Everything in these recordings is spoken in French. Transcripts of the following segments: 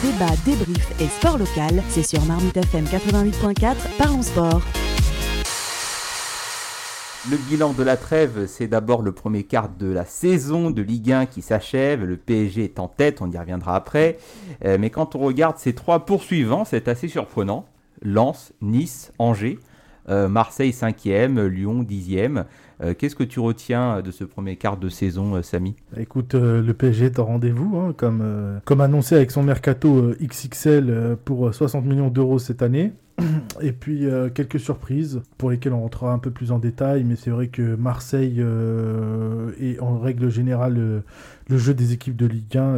Débat, débrief et sport local, c'est sur Marmite FM 88.4, parlons sport. Le bilan de la trêve, c'est d'abord le premier quart de la saison de Ligue 1 qui s'achève. Le PSG est en tête, on y reviendra après. Euh, mais quand on regarde ces trois poursuivants, c'est assez surprenant. Lens, Nice, Angers. Euh, Marseille 5e, Lyon 10e. Euh, qu'est-ce que tu retiens de ce premier quart de saison, Samy? Écoute, le PSG est en rendez-vous, hein, comme, comme annoncé avec son mercato XXL pour 60 millions d'euros cette année. Et puis quelques surprises pour lesquelles on rentrera un peu plus en détail, mais c'est vrai que Marseille et en règle générale le jeu des équipes de Ligue 1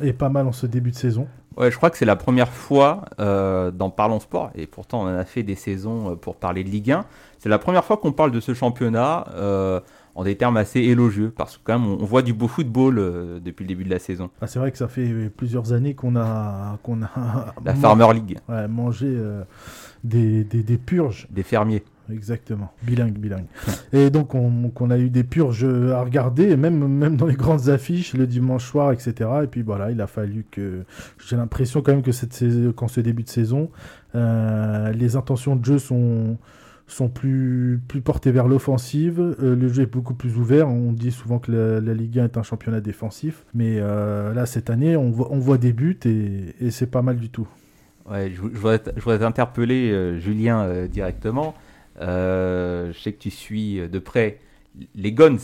est pas mal en ce début de saison. Ouais, je crois que c'est la première fois euh, dans Parlons Sport, et pourtant on en a fait des saisons euh, pour parler de Ligue 1. C'est la première fois qu'on parle de ce championnat euh, en des termes assez élogieux, parce que quand même on, voit du beau football depuis le début de la saison. Ah, c'est vrai que ça fait plusieurs années qu'on a, qu'on a la Farmer League, ouais, mangé des, des, des purges, des fermiers exactement. Bilingue, bilingue. Et donc, on, a eu des purges à regarder, même, même dans les grandes affiches, le dimanche soir, etc. Et puis voilà, il a fallu que. J'ai l'impression quand même que cette qu'en ce début de saison, euh, les intentions de jeu sont sont plus, plus portées vers l'offensive. Euh, le jeu est beaucoup plus ouvert. On dit souvent que la, Ligue 1 est un championnat défensif. Mais euh, là, cette année, on voit, on voit des buts et, c'est pas mal du tout. Ouais, je, voudrais, je voudrais interpeller Julien directement. Euh, je sais que tu suis de près les Guns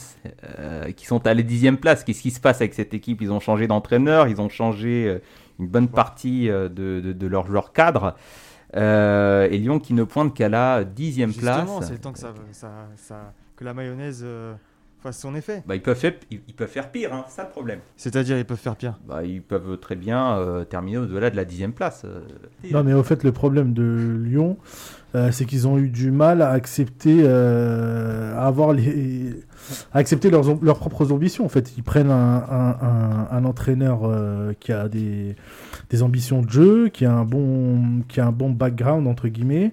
euh, qui sont à la dixième place. Qu'est-ce qui se passe avec cette équipe? Ils ont changé d'entraîneur, ils ont changé euh, une bonne partie de, de, leurs joueurs cadres. et Lyon qui ne pointe qu'à la dixième place. c'est le temps que, ça, ça, que la mayonnaise fasse son effet. Bah, ils, peuvent faire, ils, peuvent faire pire, hein, c'est ça le problème. C'est-à-dire, ils peuvent faire pire bah, Ils peuvent très bien terminer au-delà de la dixième place. non, mais au fait, le problème de Lyon, euh, c'est qu'ils ont eu du mal à accepter, euh, à avoir les, à accepter leurs, leurs propres ambitions. En fait, ils prennent un, un, un, entraîneur euh, qui a des, des ambitions de jeu, qui a un bon, qui a un bon background entre guillemets,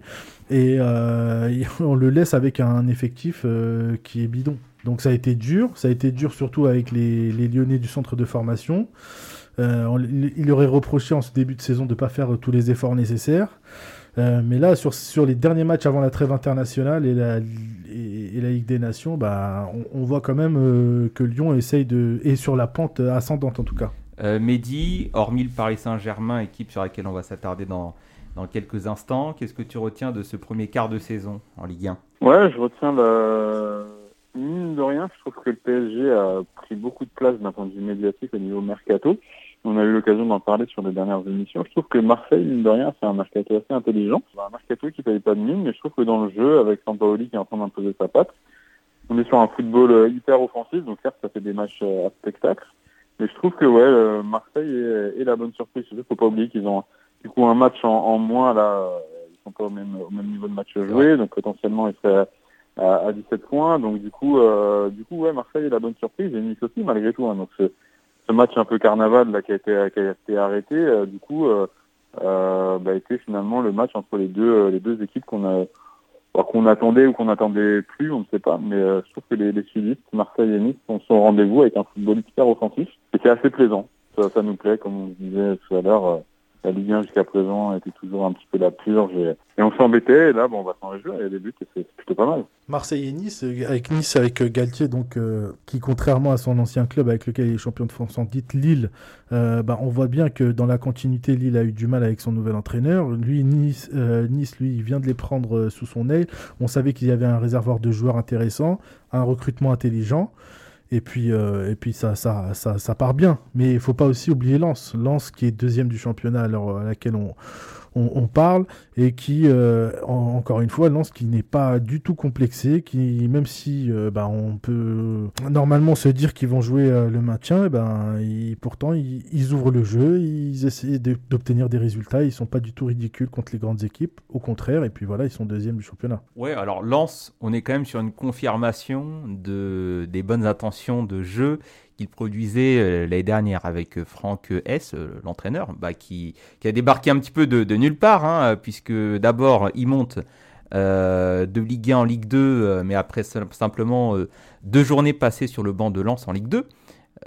et on le laisse avec un effectif qui est bidon. Donc ça a été dur, ça a été dur surtout avec les, les Lyonnais du centre de formation. il aurait reproché en ce début de saison de ne pas faire tous les efforts nécessaires. Euh, mais là, sur, sur les derniers matchs avant la trêve internationale et la, et, la Ligue des Nations, bah, on, voit quand même euh, que Lyon essaye de, est sur la pente ascendante en tout cas. Euh, Mehdi, hormis le Paris Saint-Germain, équipe sur laquelle on va s'attarder dans, dans quelques instants, qu'est-ce que tu retiens de ce premier quart de saison en Ligue 1 Ouais, je retiens la... Mine de rien, je trouve que le PSG a pris beaucoup de place d'un point de vue médiatique au niveau mercato. On a eu l'occasion d'en parler sur les dernières émissions. Je trouve que Marseille, mine de rien, c'est un mercato assez intelligent. C'est un mercato qui paye pas de mine, mais je trouve que dans le jeu, avec Sampaoli qui est en train d'imposer sa patte, on est sur un football euh, hyper offensif, donc certes, ça fait des matchs euh, à spectacle. Mais je trouve que ouais, euh, Marseille est, la bonne surprise. Il faut pas oublier qu'ils ont du coup un match en, moins là. Ils sont pas au même, au même niveau de match joué, donc potentiellement ils seraient à, à 17 points. Donc du coup, du coup ouais, Marseille est la bonne surprise et Nice aussi malgré tout. Hein, donc ce match un peu carnaval là qui a été, qui a été arrêté, euh, du coup, euh, euh, bah, été finalement le match entre les deux les deux équipes qu'on a qu'on attendait ou qu'on n'attendait plus, on ne sait pas. Mais je trouve que les, les suivistes, Marseille et Nice, sont, au rendez-vous avec un football hyper offensif. Et c'est assez plaisant. Ça, ça nous plaît, comme on disait tout à l'heure la Ligue 1 jusqu'à présent était toujours un petit peu la purge et, on s'embêtait et là bon, on va s'en réjouir il y a des buts et c'est plutôt pas mal. Marseille et Nice, euh, avec Nice avec euh, Galtier donc euh, qui contrairement à son ancien club avec lequel il est champion de France en titre Lille, bah, on voit bien que dans la continuité Lille a eu du mal avec son nouvel entraîneur. Lui Nice, nice lui il vient de les prendre sous son aile. On savait qu'il y avait un réservoir de joueurs intéressants, un recrutement intelligent. Et puis, euh, et puis ça, ça, ça, ça, part bien. Mais il faut pas aussi oublier Lens. Lens qui est deuxième du championnat à laquelle on, on, parle et qui, euh, encore une fois, lance qui n'est pas du tout complexé, qui, même si euh, bah, on peut normalement se dire qu'ils vont jouer euh, le maintien, eh ben, pourtant ils, ouvrent le jeu, ils essaient d'obtenir des résultats, ils sont pas du tout ridicules contre les grandes équipes, au contraire, et puis voilà, ils sont deuxième du championnat. Ouais, alors Lens, on est quand même sur une confirmation de, des bonnes intentions de jeu qu'il produisait euh, l'année dernière avec euh, Franck S, euh, l'entraîneur, bah, qui, a débarqué un petit peu de, nulle part, hein, puisque d'abord il monte de Ligue 1 en Ligue 2, mais après simplement deux journées passées sur le banc de Lens en Ligue 2.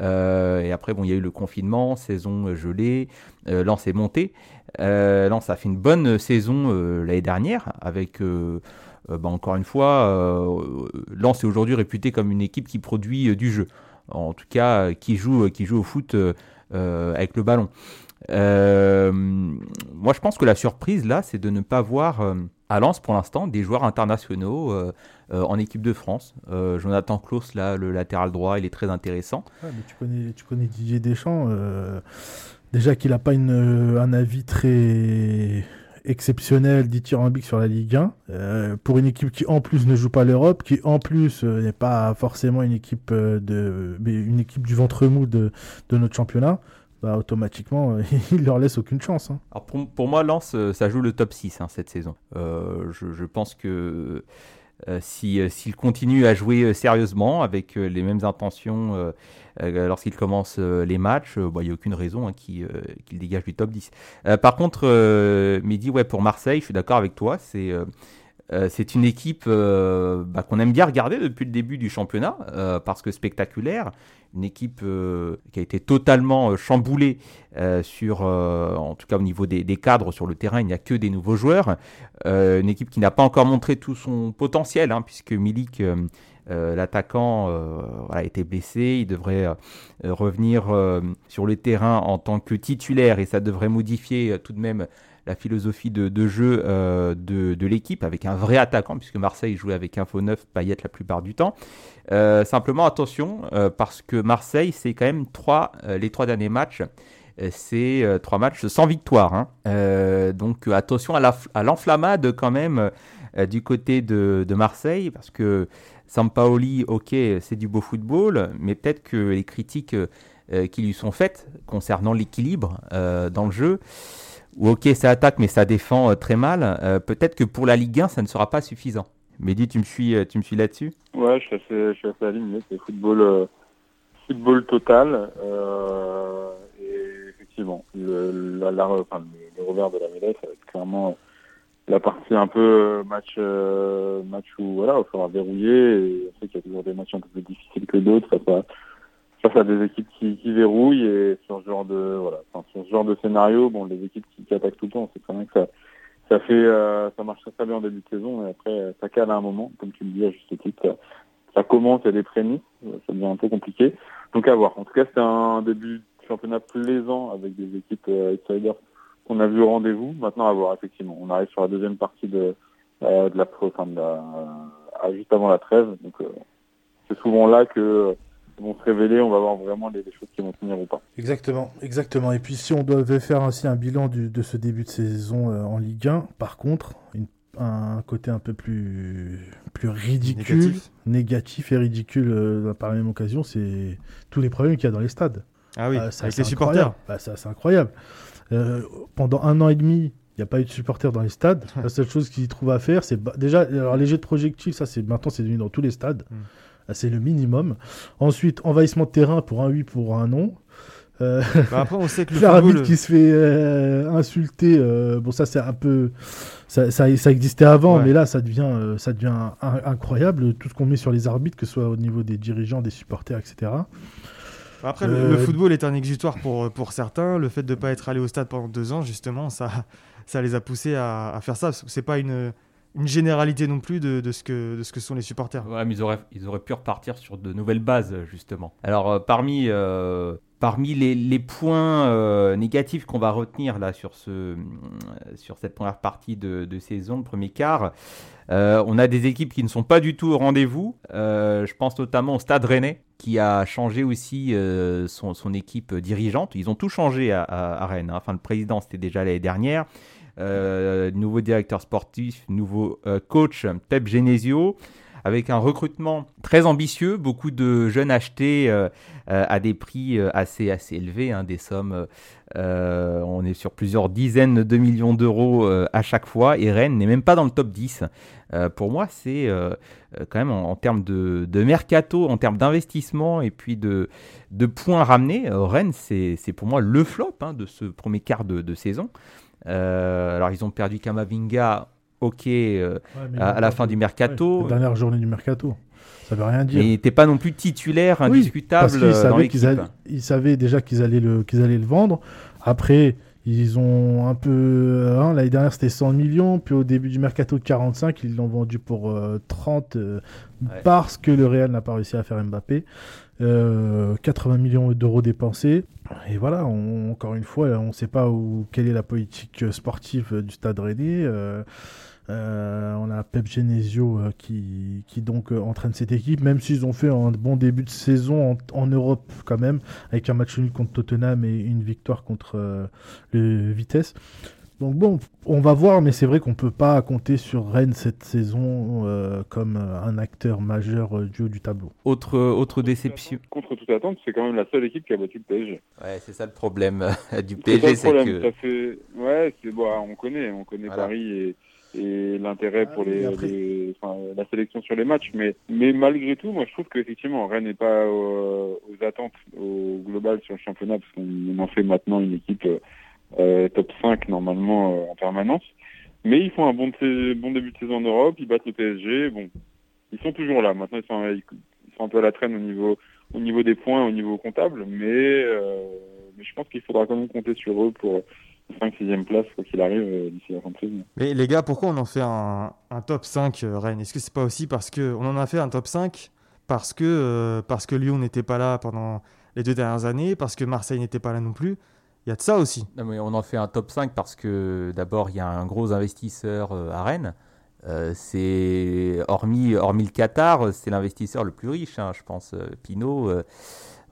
et après, bon, il y a eu le confinement, saison gelée, Lens est monté. Lens a fait une bonne saison l'année dernière avec bah, encore une fois, Lens est aujourd'hui réputé comme une équipe qui produit du jeu. En tout cas, qui joue, qui joue au foot avec le ballon. moi, je pense que la surprise là, c'est de ne pas voir à Lens pour l'instant des joueurs internationaux euh, euh, en équipe de France. Euh, Jonathan Klaus, là, le latéral droit, il est très intéressant. tu, connais, tu connais Didier Deschamps. déjà qu'il n'a pas un avis très exceptionnel dithyrambique sur la Ligue 1 pour une équipe qui en plus ne joue pas l'Europe qui en plus n'est pas forcément une équipe de une équipe du ventre mou de, de notre championnat bah, automatiquement, il leur laisse aucune chance. Hein. Alors pour, moi, Lens, euh, ça joue le top 6 hein, cette saison. Euh, je, pense que euh, s'il si, continue à jouer sérieusement, avec les mêmes intentions lorsqu'il commence les matchs, bah, il n'y a aucune raison hein, qu'il dégage du top 10. par contre, Mehdi, ouais, pour Marseille, je suis d'accord avec toi, c'est... c'est une équipe bah, qu'on aime bien regarder depuis le début du championnat parce que spectaculaire une équipe euh, qui a été totalement euh, chamboulée euh, sur, en tout cas au niveau des, cadres sur le terrain, il n'y a que des nouveaux joueurs. une équipe qui n'a pas encore montré tout son potentiel, hein, puisque Milik, l'attaquant, a été blessé. Il devrait revenir sur le terrain en tant que titulaire et ça devrait modifier tout de même la philosophie de, jeu euh, de, l'équipe avec un vrai attaquant, puisque Marseille jouait avec un faux neuf, Payet la plupart du temps. Euh, simplement, attention, euh, parce que Marseille, c'est quand même trois, les trois derniers matchs. C'est trois matchs sans victoire. Hein. donc attention à l'enflammade quand même du côté de, de, Marseille, parce que Sampaoli, ok, c'est du beau football, mais peut-être que les critiques qui lui sont faites concernant l'équilibre dans le jeu, ou ok, ça attaque, mais ça défend euh, très mal. Euh, peut-être que pour la Ligue 1, ça ne sera pas suffisant. Mehdi, tu me suis, euh, tu me suis là-dessus? Ouais, je suis assez, je aligné. C'est football, football total. et effectivement, le, la, revers de la médaille, ça va être clairement la partie un peu match, match où voilà, il faudra verrouiller. Et on sait qu'il y a toujours des matchs un peu plus difficiles que d'autres. Face à des équipes qui, qui, verrouillent et sur ce genre de voilà, enfin, sur ce genre de scénario, bon, les équipes qui, attaquent tout le temps, c'est quand même que ça, ça fait, euh, ça marche très, bien en début de saison et après ça cale à un moment, comme tu le dis à juste titre, ça, commence, a des prémices, ça devient un peu compliqué. Donc à voir. En tout cas, c'était un début de championnat plaisant avec des équipes euh, outsiders qu'on a vu au rendez-vous. Maintenant à voir effectivement. On arrive sur la deuxième partie de, euh, de la, enfin, de la euh, juste avant la trêve, donc euh, c'est souvent là que vont se révéler, on va voir vraiment les, choses qui vont tenir ou pas. Exactement, exactement. Et puis si on devait faire ainsi un bilan de ce début de saison euh, en Ligue 1, par contre, un côté un peu plus, plus ridicule, négatif, et ridicule euh, par la même occasion, c'est tous les problèmes qu'il y a dans les stades. Ah oui, euh, avec les supporters. Bah, c'est incroyable. Pendant un an et demi, il n'y a pas eu de supporters dans les stades. la seule chose qu'ils trouvent à faire, c'est déjà alors les jets de projectiles, ça c'est maintenant c'est devenu dans tous les stades. Hmm. Ah, c'est le minimum. Ensuite, envahissement de terrain pour un oui, pour un non. Euh, bah, après, on sait que le football... qui se fait euh, insulter. Euh, bon, ça, c'est un peu. Ça, ça, existait avant, mais là, ça devient, ça devient incroyable. Tout ce qu'on met sur les arbitres, que ce soit au niveau des dirigeants, des supporters, etc. Après, le, football est un exutoire pour, pour certains. Le fait de ne pas être allé au stade pendant deux ans, justement, ça, ça les a poussés à, à faire ça. C'est pas une une généralité non plus de, ce que, sont les supporters. Ouais, mais ils auraient, pu repartir sur de nouvelles bases, justement. Alors, euh, parmi, euh, parmi les, points euh, négatifs qu'on va retenir là sur, ce, sur cette première partie de, saison, le premier quart, on a des équipes qui ne sont pas du tout au rendez-vous. je pense notamment au Stade Rennais, qui a changé aussi son, équipe dirigeante. Ils ont tout changé à, à, Rennes. Hein. Enfin, le président, c'était déjà l'année dernière. Euh, nouveau directeur sportif, nouveau euh, coach Pep Genesio, avec un recrutement très ambitieux, beaucoup de jeunes achetés euh, à des prix assez, assez élevés, hein, des sommes, on est sur plusieurs dizaines de millions d'euros à chaque fois, et Rennes n'est même pas dans le top 10. pour moi, c'est quand même en, termes de, mercato, en termes d'investissement et puis de, points ramenés, Rennes, c'est pour moi le flop hein, de ce premier quart de saison. Euh, alors, ils ont perdu Kamavinga, ok, euh, à, la fin du mercato. dernière journée du mercato. Ça veut rien dire. Mais t'es pas non plus titulaire indiscutable parce qu'ils savaient, qu'ils ils savaient déjà qu'ils allaient le qu'ils allaient le vendre. Après, ils ont un peu. Hein, L'année dernière, c'était 100 millions. Puis au début du mercato de 45, ils l'ont vendu pour 30 parce que le Real n'a pas réussi à faire Mbappé. 80 millions d'euros dépensés. Et voilà, encore une fois, on ne sait pas où, quelle est la politique sportive du Stade Rennais. Euh, euh, on a Pep Genesio euh, qui, qui, donc entraîne cette équipe, même s'ils ont fait un bon début de saison en, Europe quand même, avec un match nul contre Tottenham et une victoire contre le Vitesse. Donc bon, on va voir, mais c'est vrai qu'on peut pas compter sur Rennes cette saison euh, comme euh, un acteur majeur euh, du haut du tableau. Autre, autre déception. Contre toute attente, c'est quand même la seule équipe qui a battu le PSG. Ouais, c'est ça le problème du PSG, c'est que. Fait... Ouais, c'est bon, on connaît, on connaît Paris et, l'intérêt pour les, la sélection sur les matchs, mais, mais malgré tout, moi je trouve qu'effectivement Rennes n'est pas aux attentes au global sur le championnat parce qu'on en fait maintenant une équipe euh, top 5 normalement euh, en permanence. Mais ils font un bon, bon début de saison en Europe, ils battent le PSG. Bon, ils sont toujours là. Maintenant, ils sont, ils sont un peu à la traîne au niveau, au niveau des points, au niveau comptable. Mais, euh, mais je pense qu'il faudra quand même compter sur eux pour 5-6e place, quoi qu'il arrive, d'ici la fin de saison. Mais les gars, pourquoi on en fait un, un top 5, Rennes? Est-ce que c'est pas aussi parce que on en a fait un top 5 parce que, parce que Lyon n'était pas là pendant les deux dernières années, parce que Marseille n'était pas là non plus? Il y a de ça aussi. mais on en fait un top 5 parce que d'abord, il y a un gros investisseur euh, à Rennes. Euh, c'est hormis, hormis le Qatar, c'est l'investisseur le plus riche, hein, je pense. Euh, Pinot,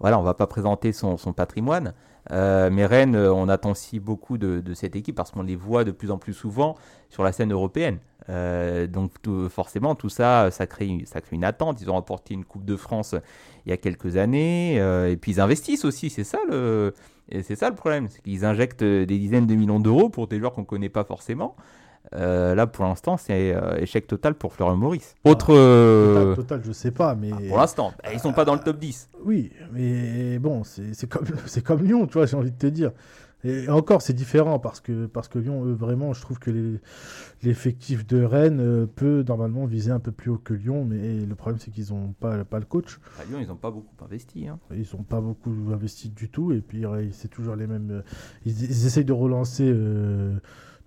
voilà, on va pas présenter son, son patrimoine, mais Rennes, on attend aussi beaucoup de, cette équipe parce qu'on les voit de plus en plus souvent sur la scène européenne. donc forcément, tout ça, ça crée, une attente. Ils ont remporté une Coupe de France il y a quelques années, et puis ils investissent aussi. C'est ça le, c'est ça le problème, c'est qu'ils injectent des dizaines de millions d'euros pour des joueurs qu'on ne connaît pas forcément. Euh, là, pour l'instant, c'est euh, échec total pour Florent Maurice. Autre. Euh, total, je sais pas, mais. Ah, pour l'instant, bah, ils sont pas dans le top 10. Oui, mais bon, c'est comme, comme Lyon, tu vois, j'ai envie de te dire. Et encore, c'est différent parce que, parce que Lyon, eux, vraiment, je trouve que l'effectif de Rennes peut normalement viser un peu plus haut que Lyon, mais le problème, c'est qu'ils n'ont pas, pas le coach. À Lyon, ils n'ont pas beaucoup investi. Hein. Ils n'ont pas beaucoup investi du tout, et puis c'est toujours les mêmes. Euh, ils, essayent de relancer. Euh,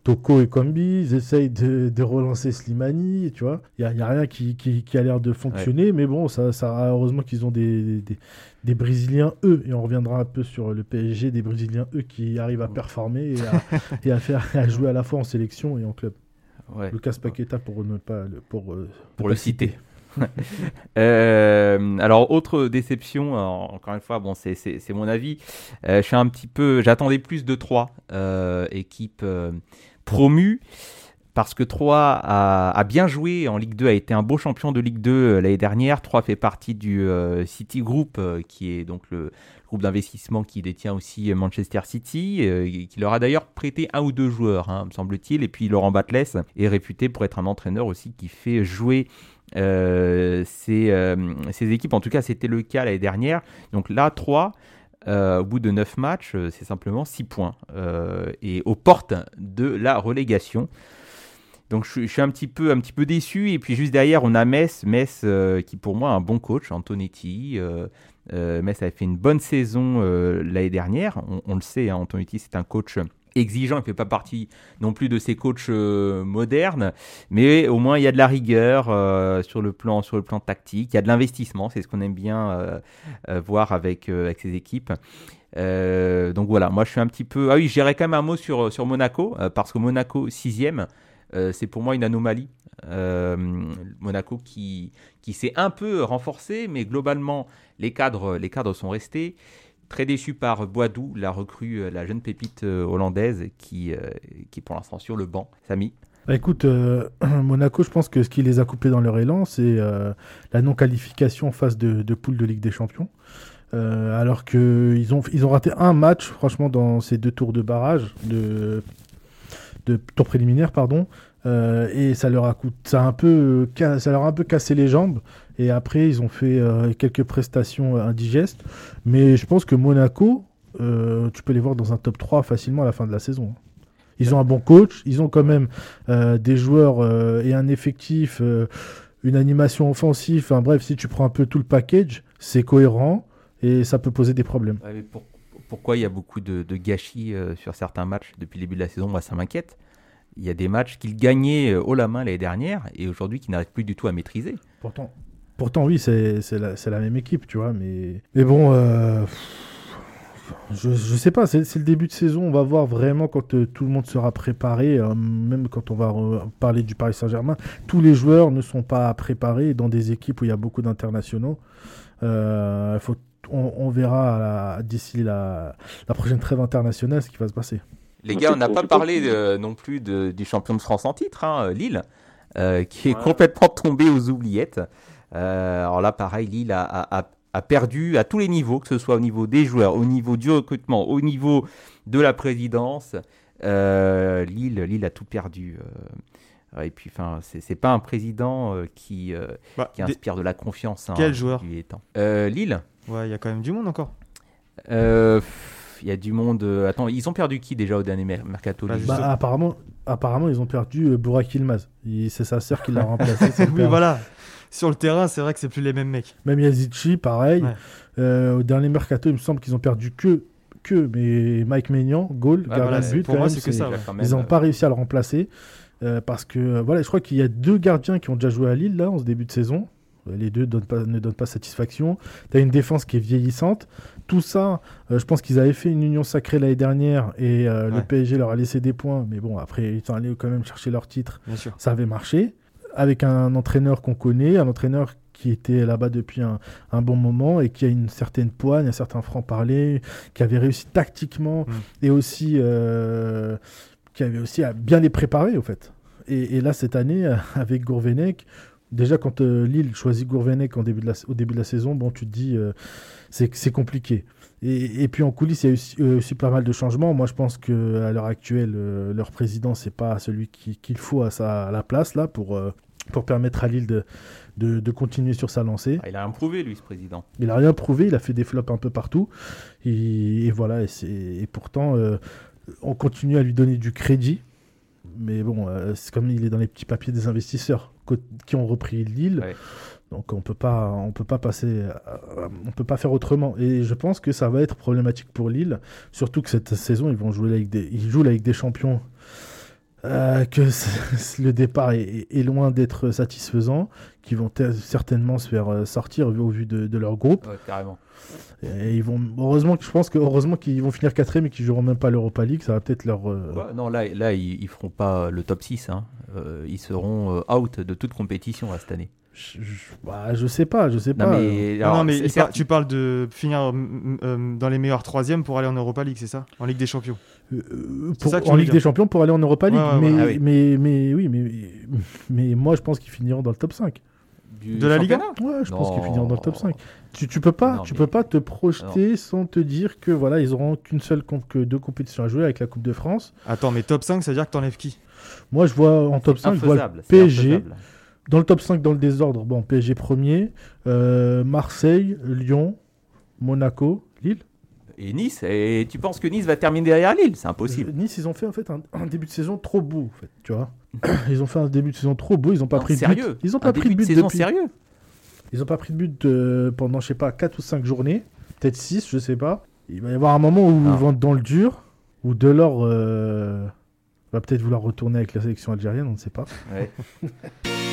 Toko et Kombi, ils essayent de, relancer Slimani, tu vois. Il n'y a, rien qui, qui, a l'air de fonctionner, mais bon, ça, ça heureusement qu'ils ont des, des, Brésiliens, eux, et on reviendra un peu sur le PSG, des Brésiliens, eux, qui arrivent à performer et à, faire, à jouer à la fois en sélection et en club. Lucas Paqueta pour ne pas pour, euh, pour le citer. Euh, alors autre déception, encore une fois, bon c'est mon avis. Euh, je suis un petit peu, j'attendais plus de trois équipes promu parce que Troyes a, bien joué en Ligue 2, a été un beau champion de Ligue 2 euh, l'année dernière. Troyes fait partie du euh, City Group, euh, qui est donc le groupe d'investissement qui détient aussi Manchester City, qui leur a d'ailleurs prêté un ou deux joueurs, hein, me semble-t-il. Et puis Laurent Batles est réputé pour être un entraîneur aussi qui fait jouer ses, équipes. En tout cas, c'était le cas l'année dernière. Donc là, Troyes euh, au bout de 9 matchs, euh, c'est simplement 6 points. Euh, et aux portes de la relégation. Donc je, suis un petit, peu, un petit peu déçu. Et puis juste derrière, on a Metz. Metz qui pour moi a un bon coach, Antonetti. Metz a fait une bonne saison l'année dernière. On, le sait, hein, Antonetti c'est un coach exigeant, il ne fait pas partie non plus de ces coachs euh, modernes, mais au moins il y a de la rigueur euh, sur, le plan, sur le plan tactique, il y a de l'investissement, c'est ce qu'on aime bien euh, voir avec, avec ces équipes. donc voilà, moi je suis un petit peu... Ah oui, je dirais quand même un mot sur, sur Monaco, parce que Monaco 6ème, c'est pour moi une anomalie. Monaco qui, qui s'est un peu renforcé, mais globalement les cadres, les cadres sont restés. Très déçu par Boadou, la recrue, euh, la jeune pépite euh, hollandaise qui, euh, qui est pour l'instant sur le banc. Samy bah, écoute, Monaco, je pense que ce qui les a coupés dans leur élan, c'est la non-qualification en phase de, de, poule de Ligue des Champions. alors qu'ils ont, ils ont raté un match, franchement, dans ces deux tours de barrage, de, de tour préliminaire, pardon. et ça leur a coûté, ça, a un peu, ça leur a un peu cassé les jambes. Et après, ils ont fait euh, quelques prestations euh, indigestes. Mais je pense que Monaco, euh, tu peux les voir dans un top 3 facilement à la fin de la saison. Ils ont un bon coach, ils ont quand même des joueurs et un effectif une animation offensive. Enfin bref, si tu prends un peu tout le package, c'est cohérent et ça peut poser des problèmes. pourquoi il y a beaucoup de, gâchis euh, sur certains matchs depuis le début de la saison? Moi, ça m'inquiète. Il y a des matchs qu'il gagnait euh, haut la main l'année dernière et aujourd'hui qui n'arrivent plus du tout à maîtriser. Pourtant, pourtant oui, c'est la, la, même équipe, tu vois. Mais, mais bon, euh, je, je sais pas, c'est le début de saison. On va voir vraiment quand euh, tout le monde sera préparé. même quand on va parler du Paris Saint-Germain, tous les joueurs ne sont pas préparés dans des équipes où il y a beaucoup d'internationaux. faut on, verra d'ici la, la, prochaine trêve internationale ce qui va se passer. Les gars, on n'a pas parlé non plus du champion de France en titre, hein, Lille, euh, qui est complètement tombé aux oubliettes. Euh, alors là, pareil, Lille a, perdu à tous les niveaux, que ce soit au niveau des joueurs, au niveau du recrutement, au niveau de la présidence. Euh, Lille, Lille a tout perdu. et puis, enfin, c'est pas un président qui, bah, qui inspire de la confiance. Hein, Quel joueur Lille. Ouais, il y a quand même du monde encore. Euh, il y a du monde. Euh, attends, ils ont perdu qui déjà au dernier mercato bah, bah, apparemment, apparemment, ils ont perdu euh, Burak Ilmaz. C'est sa sœur qui l'a remplacé. oui, voilà. Sur le terrain, c'est vrai que c'est plus les mêmes mecs. Même Yazici, pareil. Euh, au dernier mercato, il me semble qu'ils ont perdu que que mais Mike Maignan, goal, gardien de but. Pour moi, c'est que ça. Ils n'ont pas réussi à le remplacer. parce que voilà, je crois qu'il y a deux gardiens qui ont déjà joué à Lille là en ce début de saison. Les deux ne donnent pas satisfaction. Tu as une défense qui est vieillissante. Tout ça, euh, je pense qu'ils avaient fait une union sacrée l'année dernière et euh, le PSG leur a laissé des points. Mais bon, après, ils sont allés quand même chercher leur titre. Ça avait marché. Avec un entraîneur qu'on connaît, un entraîneur qui était là-bas depuis un, bon moment et qui a une certaine poigne, un certain franc-parler, qui avait réussi tactiquement mm. et aussi euh, qui avait aussi à bien les préparer, au fait. Et, et là, cette année, avec Gourvenec, Déjà, quand euh, Lille choisit Gourvenec au début de la saison, bon, tu te dis, euh, c'est compliqué. Et, puis en coulisses, il y a aussi, euh, aussi, pas mal de changements. Moi, je pense qu'à l'heure actuelle, leur président, c'est pas celui qu'il faut à, sa, la place là pour, pour permettre à Lille de, de, continuer sur sa lancée. Ah, il a rien prouvé, lui, ce président. Il a rien prouvé, il a fait des flops un peu partout. Et, voilà, et, et pourtant, on continue à lui donner du crédit. Mais bon, c'est comme il est dans les petits papiers des investisseurs qui ont repris Lille. Donc on peut pas, on peut pas passer, euh, on peut pas faire autrement. Et je pense que ça va être problématique pour Lille, surtout que cette saison ils vont jouer avec des, ils jouent avec des champions euh, que le départ est, loin d'être satisfaisant, qui vont certainement se faire euh, sortir au vu de, leur groupe. carrément. Et ils vont, heureusement je pense que heureusement qu'ils vont finir quatrième et qu'ils joueront même pas l'Europa League, ça va peut-être leur. Euh, bah, non, là, là, ils, feront pas le top 6. Hein. ils seront out de toute compétition cette année. Je, bah, je sais pas, je sais pas. mais, non, mais tu parles de finir dans les meilleurs troisièmes pour aller en Europa League, c'est ça? En Ligue des Champions euh, en Ligue des Champions pour aller en Europa League. mais, ah mais, mais, oui, mais, mais moi je pense qu'ils finiront dans le top 5. de la Ligue Ouais, je pense qu'ils finiront dans le top 5. Tu, tu peux pas, tu peux pas te projeter sans te dire que voilà, ils auront qu'une seule que deux compétitions à jouer avec la Coupe de France. Attends, mais top 5, ça veut dire que t'enlèves qui? Moi, je vois en top 5, je vois PSG. Dans le top 5, dans le désordre, bon, PSG premier, euh, Marseille, Lyon, Monaco, Lille et Nice. Et tu penses que Nice va terminer derrière Lille? C'est impossible. Nice, ils ont fait en fait un, début de saison trop beau, en fait, tu vois. ils ont fait un début de saison trop beau. Ils n'ont pas pris de but. Ils ont pas pris de but depuis... sérieux. Ils n'ont pas pris de but pendant, je sais pas, 4 ou 5 journées, peut-être 6, je sais pas. Il va y avoir un moment où ils vont être dans le dur, où Delors euh, va peut-être vouloir retourner avec la sélection algérienne, on ne sait pas. Ouais.